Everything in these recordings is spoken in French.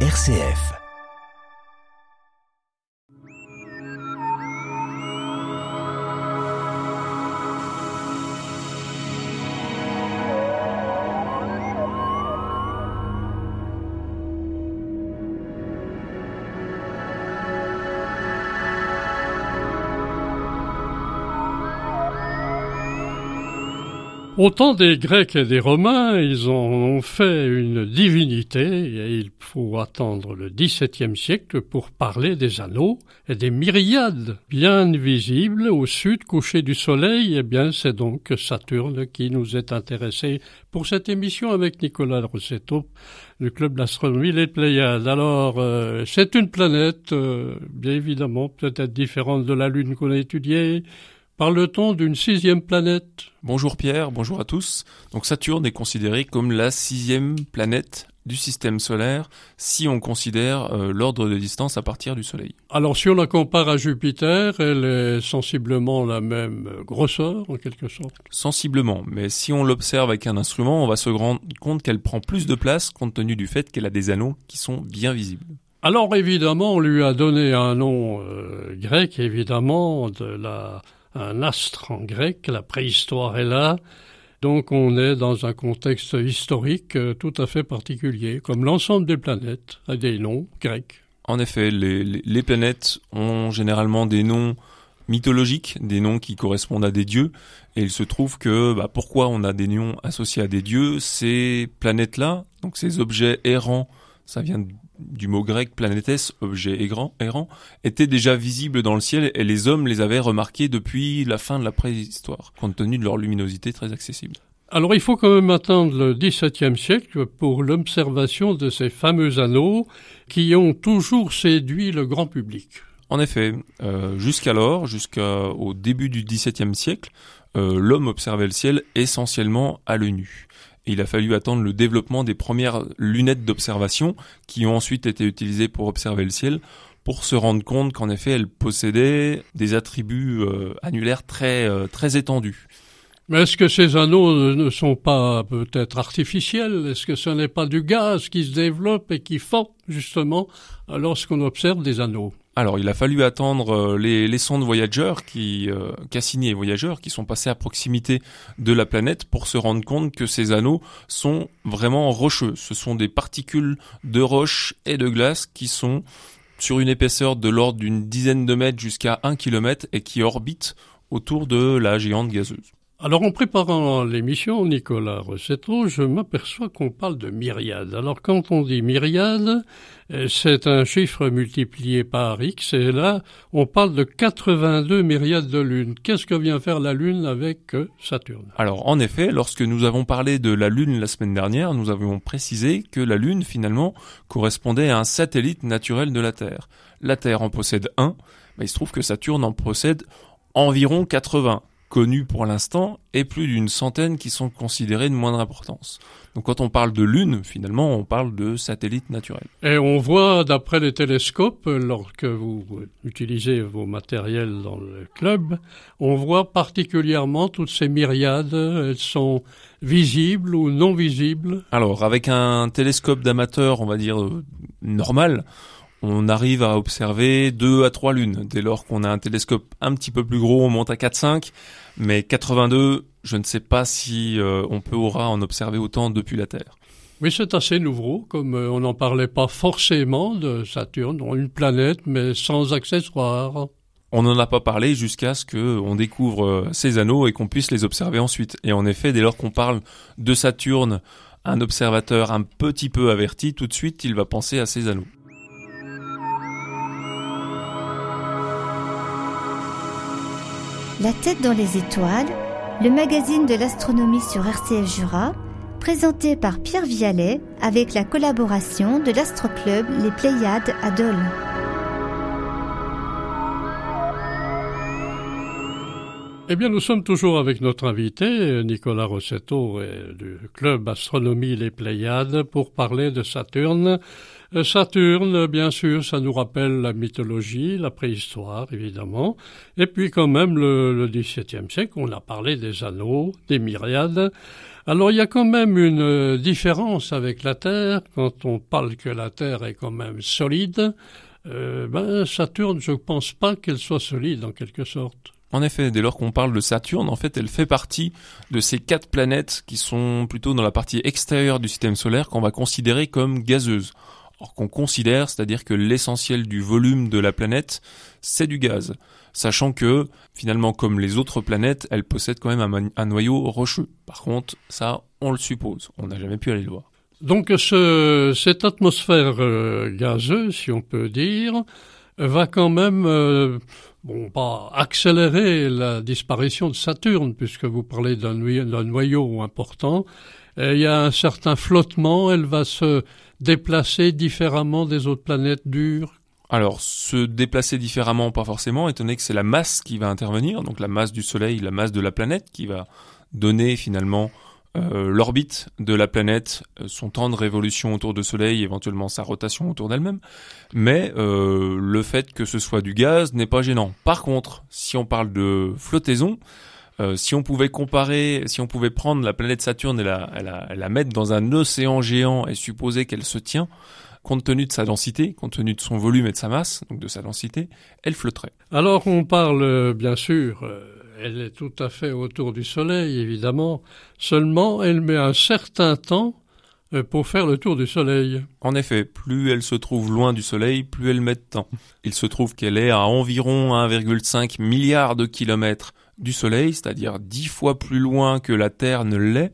RCF. Au temps des Grecs et des Romains, ils en ont fait une divinité et il faut attendre le XVIIe siècle pour parler des anneaux et des myriades bien visibles au sud couché du soleil. Eh bien, c'est donc Saturne qui nous est intéressé pour cette émission avec Nicolas Rossetto du club d'astronomie Les Pléiades. Alors, euh, c'est une planète, euh, bien évidemment, peut-être différente de la Lune qu'on a étudiée, Parle-t-on d'une sixième planète? Bonjour Pierre, bonjour à tous. Donc Saturne est considérée comme la sixième planète du système solaire si on considère euh, l'ordre de distance à partir du Soleil. Alors si on la compare à Jupiter, elle est sensiblement la même grosseur en quelque sorte? Sensiblement, mais si on l'observe avec un instrument, on va se rendre compte qu'elle prend plus de place compte tenu du fait qu'elle a des anneaux qui sont bien visibles. Alors évidemment, on lui a donné un nom euh, grec, évidemment, de la un astre en grec, la préhistoire est là, donc on est dans un contexte historique euh, tout à fait particulier, comme l'ensemble des planètes a des noms grecs. En effet, les, planètes ont généralement des noms mythologiques, des noms qui correspondent à des dieux, et il se trouve que bah, pourquoi on a des noms associés à des dieux, ces planètes-là, donc ces objets errants, ça vient du mot grec planétes, objet errant, errant, étaient déjà visibles dans le ciel et les hommes les avaient remarqués depuis la fin de la préhistoire, compte tenu de leur luminosité très accessible. Alors il faut quand même attendre le XVIIe siècle pour l'observation de ces fameux anneaux qui ont toujours séduit le grand public. En effet, euh, jusqu'alors, jusqu'au début du XVIIe siècle, euh, l'homme observait le ciel essentiellement à l'œil nu il a fallu attendre le développement des premières lunettes d'observation qui ont ensuite été utilisées pour observer le ciel pour se rendre compte qu'en effet elles possédaient des attributs euh, annulaires très euh, très étendus. Mais est-ce que ces anneaux ne sont pas peut-être artificiels? Est-ce que ce n'est pas du gaz qui se développe et qui fond justement lorsqu'on observe des anneaux? Alors, il a fallu attendre euh, les, les sondes voyageurs qui, euh, Cassini et voyageurs, qui sont passés à proximité de la planète pour se rendre compte que ces anneaux sont vraiment rocheux. Ce sont des particules de roche et de glace qui sont sur une épaisseur de l'ordre d'une dizaine de mètres jusqu'à un kilomètre et qui orbitent autour de la géante gazeuse. Alors en préparant l'émission, Nicolas Rossetto, je m'aperçois qu'on parle de myriades. Alors quand on dit myriade, euh, c'est un chiffre multiplié par X et là on parle de 82 myriades de lunes. Qu'est-ce que vient faire la Lune avec euh, Saturne? Alors en effet, lorsque nous avons parlé de la Lune la semaine dernière, nous avions précisé que la Lune finalement correspondait à un satellite naturel de la Terre. La Terre en possède un, mais il se trouve que Saturne en possède environ 80 connus pour l'instant et plus d'une centaine qui sont considérés de moindre importance. Donc quand on parle de lune, finalement, on parle de satellites naturels. Et on voit, d'après les télescopes, lorsque vous utilisez vos matériels dans le club, on voit particulièrement toutes ces myriades, elles sont visibles ou non visibles? Alors, avec un télescope d'amateur, on va dire, euh, normal, on arrive à observer deux à trois lunes. Dès lors qu'on a un télescope un petit peu plus gros, on monte à 4-5, mais 82, je ne sais pas si euh, on peut aura en observer autant depuis la Terre. Oui, c'est assez nouveau, comme euh, on n'en parlait pas forcément de Saturne, une planète, mais sans accessoires. On n'en a pas parlé jusqu'à ce qu'on découvre euh, ces anneaux et qu'on puisse les observer ensuite. Et en effet, dès lors qu'on parle de Saturne, un observateur un petit peu averti, tout de suite, il va penser à ces anneaux. La tête dans les étoiles, le magazine de l'astronomie sur RCF Jura, présenté par Pierre Vialet avec la collaboration de l'Astroclub Les Pléiades à Dole. Eh bien, nous sommes toujours avec notre invité, Nicolas Rossetto, du club Astronomie Les Pléiades, pour parler de Saturne. Euh, Saturne, bien sûr, ça nous rappelle la mythologie, la préhistoire, évidemment. Et puis, quand même, le, XVIIe siècle, on a parlé des anneaux, des myriades. Alors, il y a quand même une différence avec la Terre. Quand on parle que la Terre est quand même solide, euh, ben, Saturne, je ne pense pas qu'elle soit solide, en quelque sorte. En effet, dès lors qu'on parle de Saturne, en fait, elle fait partie de ces quatre planètes qui sont plutôt dans la partie extérieure du système solaire qu'on va considérer comme gazeuses. Or qu'on considère, c'est-à-dire que l'essentiel du volume de la planète, c'est du gaz. Sachant que, finalement, comme les autres planètes, elle possède quand même un, noyau rocheux. Par contre, ça, on le suppose. On n'a jamais pu aller le voir. Donc ce, cette atmosphère euh, gazeuse, si on peut dire, va quand même euh, bon, pas accélérer la disparition de Saturne, puisque vous parlez d'un noyau, important. il y a un certain flottement, elle va se déplacer différemment des autres planètes dures. Alors, se déplacer différemment, pas forcément, étant donné que c'est la masse qui va intervenir, donc la masse du Soleil, la masse de la planète, qui va donner finalement euh, l'orbite de la planète, euh, son temps de révolution autour du Soleil, éventuellement sa rotation autour d'elle-même. Mais euh, le fait que ce soit du gaz n'est pas gênant. Par contre, si on parle de flottaison, si on pouvait comparer, si on pouvait prendre la planète Saturne et la, la mettre dans un océan géant et supposer qu'elle se tient, compte tenu de sa densité, compte tenu de son volume et de sa masse, donc de sa densité, elle flotterait. Alors on parle bien sûr elle est tout à fait autour du Soleil, évidemment. Seulement, elle met un certain temps euh, pour faire le tour du Soleil. En effet, plus elle se trouve loin du Soleil, plus elle met de temps. Il se trouve qu'elle est à environ 1,5 milliard de kilomètres du Soleil, c'est-à-dire dix fois plus loin que la Terre ne l'est,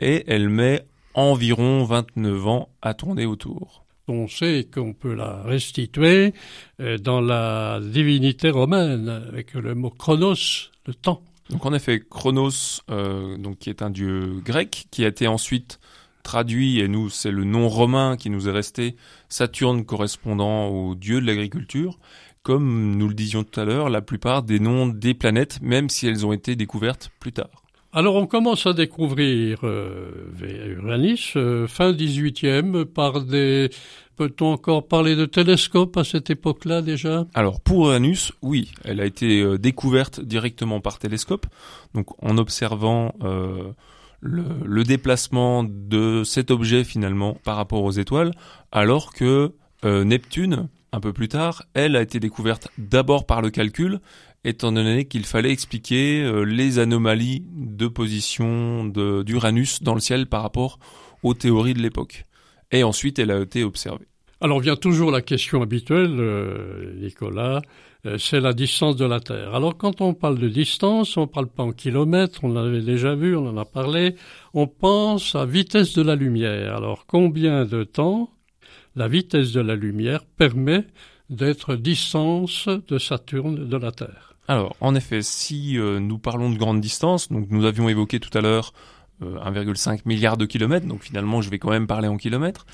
et elle met environ 29 ans à tourner autour on sait qu'on peut la restituer euh, dans la divinité romaine avec le mot chronos, le temps. Donc en effet, chronos, euh, qui est un dieu grec, qui a été ensuite traduit, et nous c'est le nom romain qui nous est resté, Saturne correspondant au dieu de l'agriculture, comme nous le disions tout à l'heure, la plupart des noms des planètes, même si elles ont été découvertes plus tard. Alors on commence à découvrir euh, Uranus euh, fin 18e par des peut-on encore parler de télescope à cette époque-là déjà? Alors pour Uranus, oui, elle a été euh, découverte directement par télescope, donc en observant le, le, déplacement de cet objet finalement par rapport aux étoiles, alors que Neptune, un peu plus tard, elle a été découverte d'abord par le calcul étant donné qu'il fallait expliquer euh, les anomalies de position d'Uranus dans le ciel par rapport aux théories de l'époque. Et ensuite, elle a été observée. Alors vient toujours la question habituelle, euh, Nicolas, euh, c'est la distance de la Terre. Alors quand on parle de distance, on ne parle pas en kilomètres, on l'avait déjà vu, on en a parlé, on pense à vitesse de la lumière. Alors combien de temps la vitesse de la lumière permet d'être distance de Saturne de la Terre? Alors, en effet, si euh, nous parlons de grande distance, donc nous avions évoqué tout à l'heure 1,5 euh, milliard de kilomètres, donc finalement je vais quand même parler en kilomètres.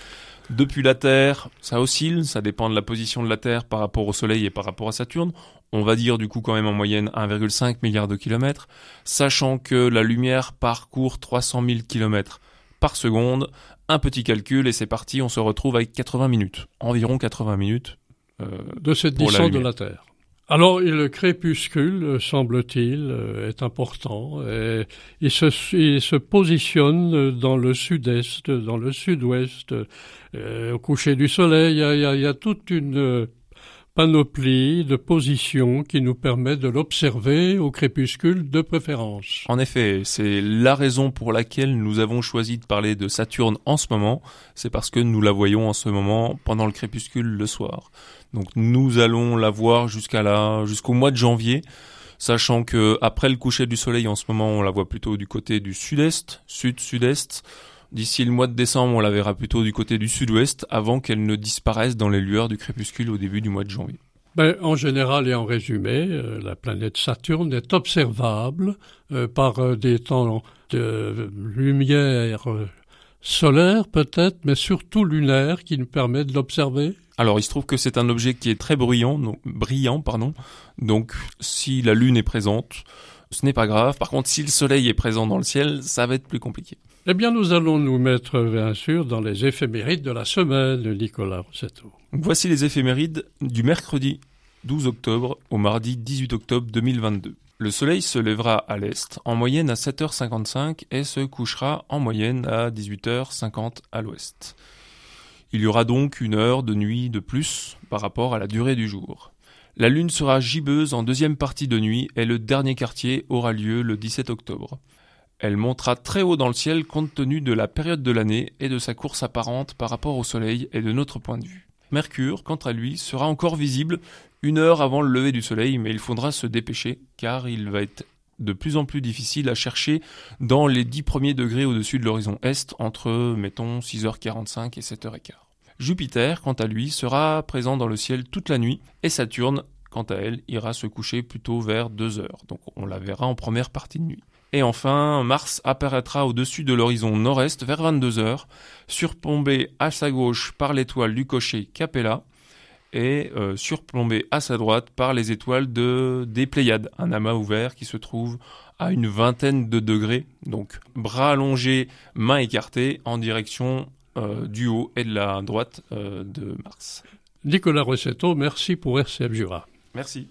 Depuis la Terre, ça oscille, ça dépend de la position de la Terre par rapport au Soleil et par rapport à Saturne. On va dire du coup quand même en moyenne 1,5 milliard de kilomètres, sachant que la lumière parcourt 300 000 kilomètres par seconde. Un petit calcul et c'est parti, on se retrouve avec 80 minutes, environ 80 minutes. Euh, de cette distance de la Terre. Alors, le crépuscule, semble-t-il, euh, est important. Et il, se, se positionne dans le sud-est, dans le sud-ouest, euh, au coucher du soleil. Il il y a toute une panoplie de positions qui nous permet de l'observer au crépuscule de préférence. En effet, c'est la raison pour laquelle nous avons choisi de parler de Saturne en ce moment, c'est parce que nous la voyons en ce moment pendant le crépuscule le soir. Donc nous allons la voir jusqu'à là, jusqu'au mois de janvier, sachant que après le coucher du soleil en ce moment, on la voit plutôt du côté du sud-est, sud-sud-est. D'ici le mois de décembre, on la verra plutôt du côté du sud-ouest avant qu'elle ne disparaisse dans les lueurs du crépuscule au début du mois de janvier. Ben, en général et en résumé, euh, la planète Saturne est observable euh, par euh, des temps de lumière solaire peut-être, mais surtout lunaire qui nous permet de l'observer. Alors il se trouve que c'est un objet qui est très bruyant, brillant, pardon. Donc si la Lune est présente, ce n'est pas grave. Par contre, si le soleil est présent dans le ciel, ça va être plus compliqué. Eh bien, nous allons nous mettre, bien sûr, dans les éphémérides de la semaine, Nicolas Rossetto. Voici les éphémérides du mercredi 12 octobre au mardi 18 octobre 2022. Le soleil se lèvera à l'est, en moyenne à 7h55, et se couchera en moyenne à 18h50 à l'ouest. Il y aura donc une heure de nuit de plus par rapport à la durée du jour. La lune sera gibbeuse en deuxième partie de nuit et le dernier quartier aura lieu le 17 octobre. Elle montera très haut dans le ciel compte tenu de la période de l'année et de sa course apparente par rapport au soleil et de notre point de vue. Mercure, quant à lui, sera encore visible une heure avant le lever du soleil, mais il faudra se dépêcher car il va être de plus en plus difficile à chercher dans les 10 premiers degrés au-dessus de l'horizon est entre, mettons, 6h45 et 7h15. Jupiter, quant à lui, sera présent dans le ciel toute la nuit et Saturne, quant à elle, ira se coucher plutôt vers 2 heures. Donc on la verra en première partie de nuit. Et enfin, Mars apparaîtra au-dessus de l'horizon nord-est vers 22 heures, surplombé à sa gauche par l'étoile du cocher Capella et euh, surplombé à sa droite par les étoiles de, des Pléiades, un amas ouvert qui se trouve à une vingtaine de degrés, donc bras allongés, mains écartées en direction euh, du haut et de la droite euh, de Mars. Nicolas Rossetto, merci pour RCF Jura. Merci.